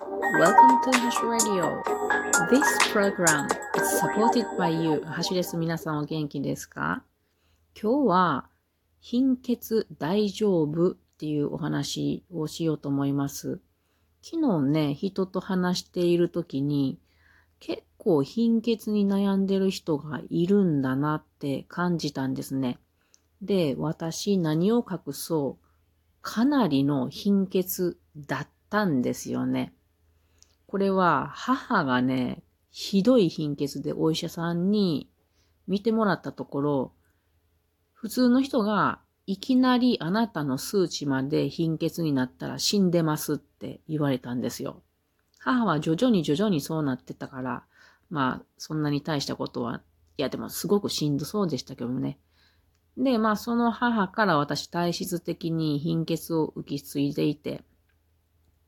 Welcome to Hash Radio. This program is supported by you. ハシです。皆さんお元気ですか?今日は貧血大丈夫っていうお話をしようと思います。昨日ね、人と話している時に結構貧血に悩んでる人がいるんだなって感じたんですね。で、私何を隠そう?かなりの貧血だったんですよね。これは母がね、ひどい貧血でお医者さんに見てもらったところ、普通の人がいきなりあなたの数値まで貧血になったら死んでますって言われたんですよ。母は徐々に徐々にそうなってたから、まあそんなに大したことは、いやでもすごくしんどそうでしたけどね。で、まあその母から私体質的に貧血を受け継いでいて、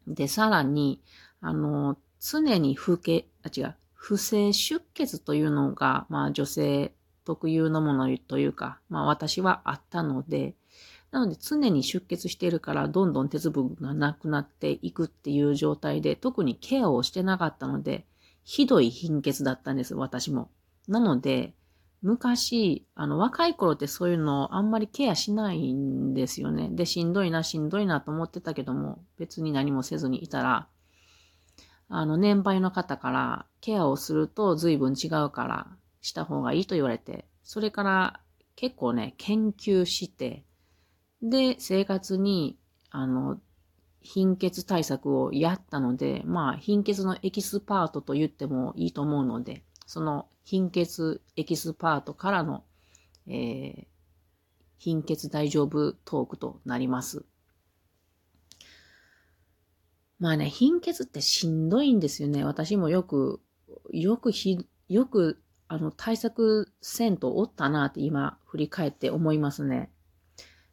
で、さらに、あの、常に不け、あ、違う、不正出血というのが、まあ女性特有のものというか、まあ私はあったので、なので常に出血しているからどんどん鉄分がなくなっていくっていう状態で、特にケアをしてなかったので、ひどい貧血だったんです、私も。なので、昔、あの、若い頃ってそういうのをあんまりケアしないんですよね。で、しんどいな、しんどいなと思ってたけども、別に何もせずにいたら、あの、年配の方からケアをすると随分違うからした方がいいと言われて、それから結構ね、研究して、で、生活に、あの、貧血対策をやったので、まあ、貧血のエキスパートと言ってもいいと思うので、その貧血エキスパートからの、えー、貧血大丈夫トークとなります。まあね、貧血ってしんどいんですよね。私もよく、よくひ、よく、あの、対策せんとおったなって今振り返って思いますね。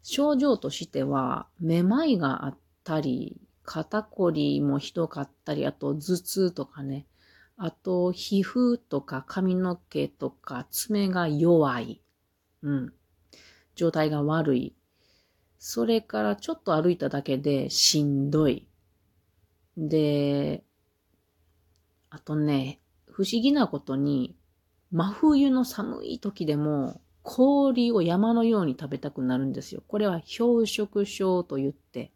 症状としては、めまいがあったり、肩こりもひどかったり、あと頭痛とかね、あと、皮膚とか髪の毛とか爪が弱い。うん。状態が悪い。それからちょっと歩いただけでしんどい。で、あとね、不思議なことに、真冬の寒い時でも氷を山のように食べたくなるんですよ。これは氷食症と言って、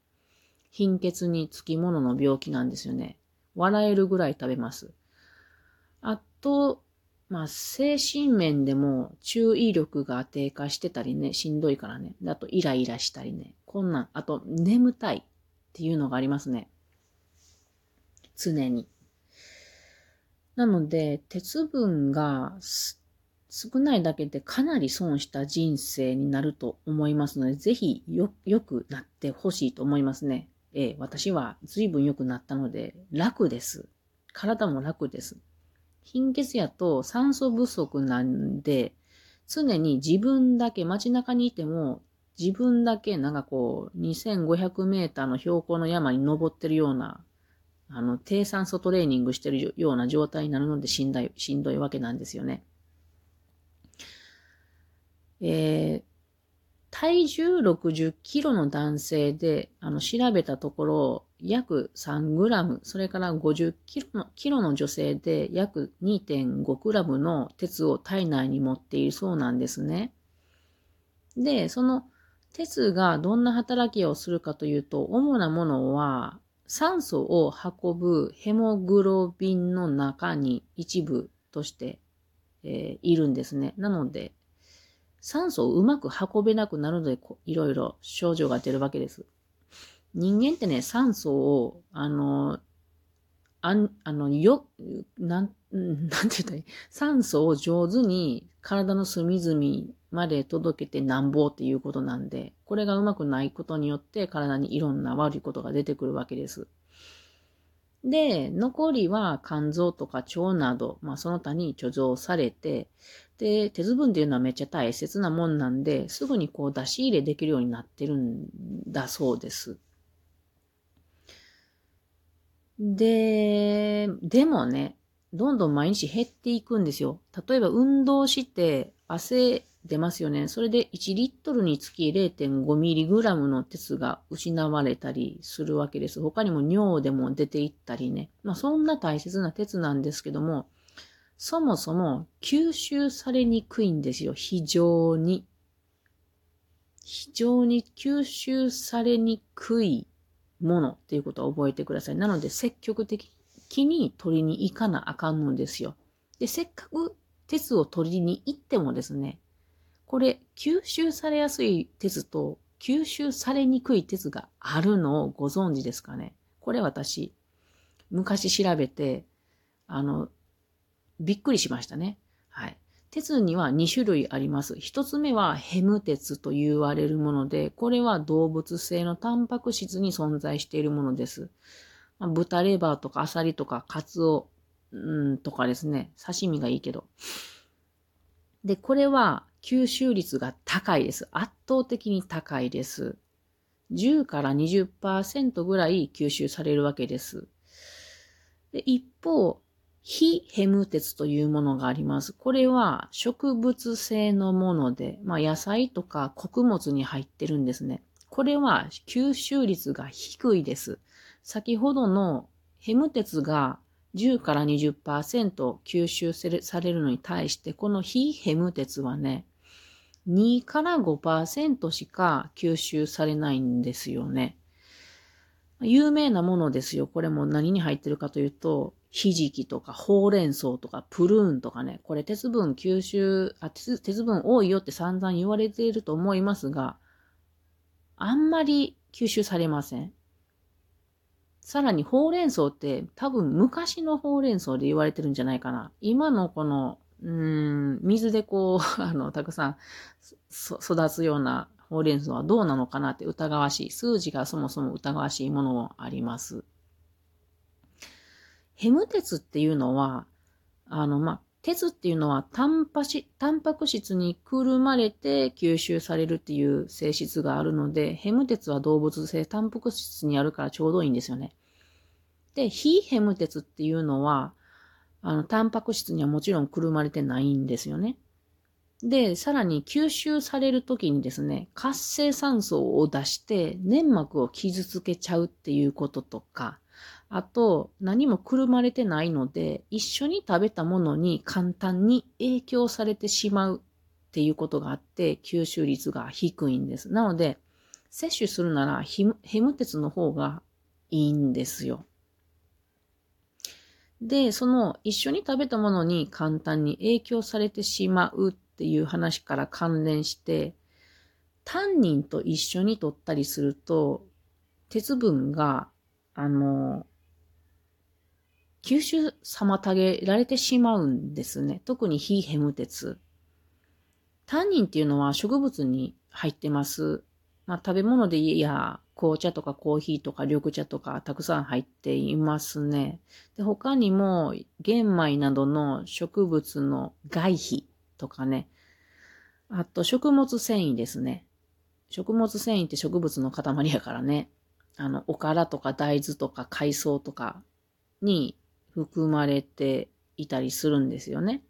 貧血につきものの病気なんですよね。笑えるぐらい食べます。あと、まあ、精神面でも注意力が低下してたりね、しんどいからね。あと、イライラしたりね。こんなん、あと、眠たいっていうのがありますね。常に。なので、鉄分が少ないだけでかなり損した人生になると思いますので、ぜひよ、良くなってほしいと思いますね。ええ、私は随分良くなったので、楽です。体も楽です。貧血やと酸素不足なんで、常に自分だけ街中にいても、自分だけなんかこう、2500メーターの標高の山に登ってるような、あの、低酸素トレーニングしてるような状態になるのでしんどい、しんどいわけなんですよね。えー、体重60キロの男性で、あの、調べたところ、約3グラム、それから50キロのキロの女性で約2.5グラムの鉄を体内に持っているそうなんですね。で、その鉄がどんな働きをするかというと、主なものは酸素を運ぶヘモグロビンの中に一部として、えー、いるんですね。なので、酸素をうまく運べなくなるので、いろいろ症状が出るわけです。人間ってね、酸素を、あの、あん、あの、よ、なん、なんて言ったらいい？酸素を上手に体の隅々まで届けてなんぼっていうことなんで、これがうまくないことによって体にいろんな悪いことが出てくるわけです。で、残りは肝臓とか腸など、まあその他に貯蔵されて、で、鉄分っていうのはめっちゃ大切なもんなんで、すぐにこう出し入れできるようになってるんだそうです。で、でもね、どんどん毎日減っていくんですよ。例えば運動して汗出ますよね。それで1リットルにつき 0.5mg の鉄が失われたりするわけです。他にも尿でも出ていったりね。まあそんな大切な鉄なんですけども、そもそも吸収されにくいんですよ。非常に。非常に吸収されにくいものっていうことを覚えてください。なので積極的に取りに行かなあかんのですよ。で、せっかく鉄を取りに行ってもですね、これ吸収されやすい鉄と吸収されにくい鉄があるのをご存知ですかね？これ私、昔調べて、あの、びっくりしましたね。はい。鉄には2種類あります。1つ目はヘム鉄と言われるもので、これは動物性のタンパク質に存在しているものです。まあ、豚レバーとかアサリとかカツオ、うんとかですね、刺身がいいけど。で、これは吸収率が高いです。圧倒的に高いです。10から20%ぐらい吸収されるわけです。で一方、非ヘム鉄というものがあります。これは植物性のもので、まあ野菜とか穀物に入ってるんですね。これは吸収率が低いです。先ほどのヘム鉄が10から20%吸収されるのに対して、この非ヘム鉄はね、2から5%しか吸収されないんですよね。有名なものですよ。これも何に入ってるかというと、ひじきとかほうれん草とかプルーンとかね、これ鉄分吸収、あ鉄鉄分多いよって散々言われていると思いますが、あんまり吸収されません。さらにほうれん草って多分昔のほうれん草で言われてるんじゃないかな。今のこの、うん、水でこう、あの、たくさん育つようなほうれん草はどうなのかなって疑わしい。数字がそもそも疑わしいものもあります。ヘム鉄っていうのは、あの、ま鉄っていうのはタンパシ、タンパク質にくるまれて吸収されるっていう性質があるので、ヘム鉄は動物性タンパク質にあるからちょうどいいんですよね。で、非ヘム鉄っていうのは、あの、タンパク質にはもちろんくるまれてないんですよね。で、さらに吸収されるときにですね、活性酸素を出して粘膜を傷つけちゃうっていうこととか、あと、何もくるまれてないので、一緒に食べたものに簡単に影響されてしまうっていうことがあって、吸収率が低いんです。なので、摂取するならヘム鉄の方がいいんですよ。で、その一緒に食べたものに簡単に影響されてしまうっていう話から関連して、タンニンと一緒に取ったりすると、鉄分が、あの、吸収妨げられてしまうんですね。特に非ヘム鉄。タンニンっていうのは植物に入ってます。まあ、食べ物でいや、紅茶とかコーヒーとか緑茶とかたくさん入っていますね。で他にも玄米などの植物の外皮とかね。あと食物繊維ですね。食物繊維って植物の塊やからね。あの、おからとか大豆とか海藻とかに含まれていたりするんですよね。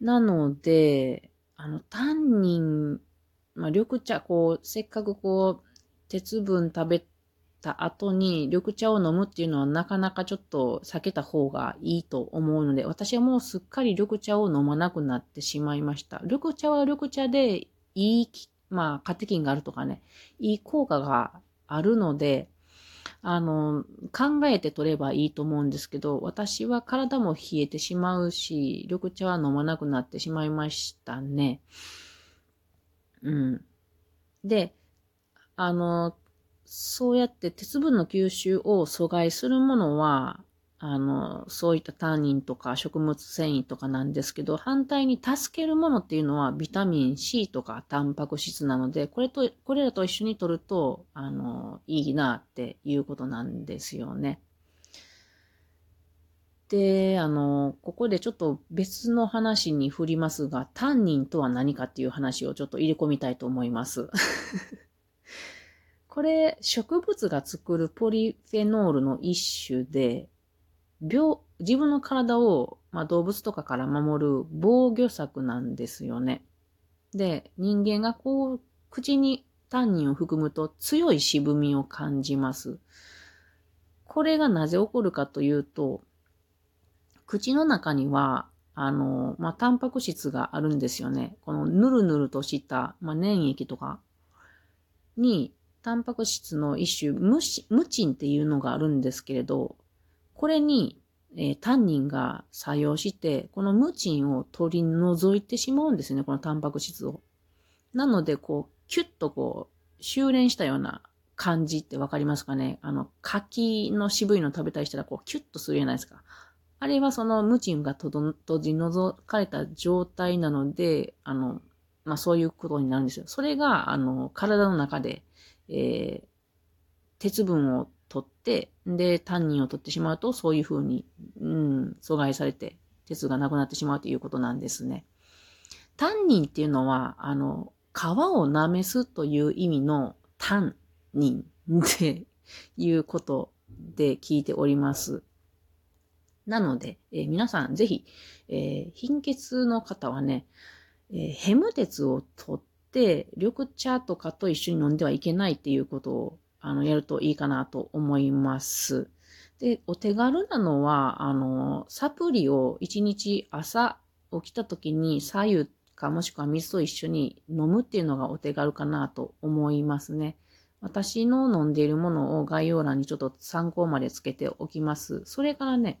なので、あの、タンニン、まあ、緑茶、こう、せっかくこう、鉄分食べた後に緑茶を飲むっていうのはなかなかちょっと避けた方がいいと思うので、私はもうすっかり緑茶を飲まなくなってしまいました。緑茶は緑茶でいい、まあ、カテキンがあるとかね、いい効果があるので、あの、考えて取ればいいと思うんですけど、私は体も冷えてしまうし、緑茶は飲まなくなってしまいましたね。うん。で、あの、そうやって鉄分の吸収を阻害するものは、あの、そういったタンニンとか食物繊維とかなんですけど、反対に助けるものっていうのはビタミン C とかタンパク質なので、これと、これらと一緒に取ると、あの、いいなっていうことなんですよね。で、あの、ここでちょっと別の話に振りますが、タンニンとは何かっていう話をちょっと入れ込みたいと思います。これ、植物が作るポリフェノールの一種で、病、自分の体をまあ、動物とかから守る防御策なんですよね。で、人間がこう、口にタンニンを含むと強い渋みを感じます。これがなぜ起こるかというと、口の中には、あの、まあ、タンパク質があるんですよね。このぬるぬるとした、まあ、粘液とかに、タンパク質の一種、ムムチンっていうのがあるんですけれど、これに、えー、タンニンが作用して、このムチンを取り除いてしまうんですね、このタンパク質を。なので、こう、キュッとこう、修練したような感じってわかりますかね？あの、柿の渋いの食べたりしたら、こう、キュッとするじゃないですか。あれはそのムチンが閉じ除かれた状態なので、あの、まあそういうことになるんですよ。それが、あの、体の中で、えー、鉄分を取って、で、タンニンを取ってしまうと、そういうふうに、うん、阻害されて、鉄がなくなってしまうということなんですね。タンニンっていうのは、あの、皮を舐めすという意味のタンニンっていうことで聞いております。なので、えー、皆さんぜひ、えー、貧血の方はね、えー、ヘム鉄を取って、緑茶とかと一緒に飲んではいけないっていうことを、あの、やるといいかなと思います。で、お手軽なのは、あの、サプリを1日朝起きた時に左右かもしくは水と一緒に飲むっていうのがお手軽かなと思いますね。私の飲んでいるものを概要欄にちょっと参考までつけておきます。それからね、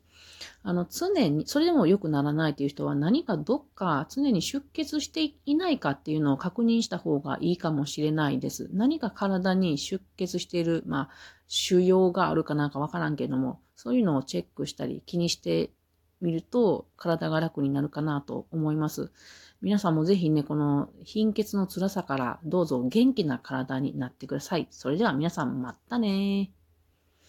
あの、常に、それでも良くならないという人は何かどっか常に出血していないかっていうのを確認した方がいいかもしれないです。何か体に出血している、まあ、腫瘍があるかなんかわからんけども、そういうのをチェックしたり気にしてみると体が楽になるかなと思います。皆さんもぜひね、この貧血の辛さからどうぞ元気な体になってください。それでは皆さんまたね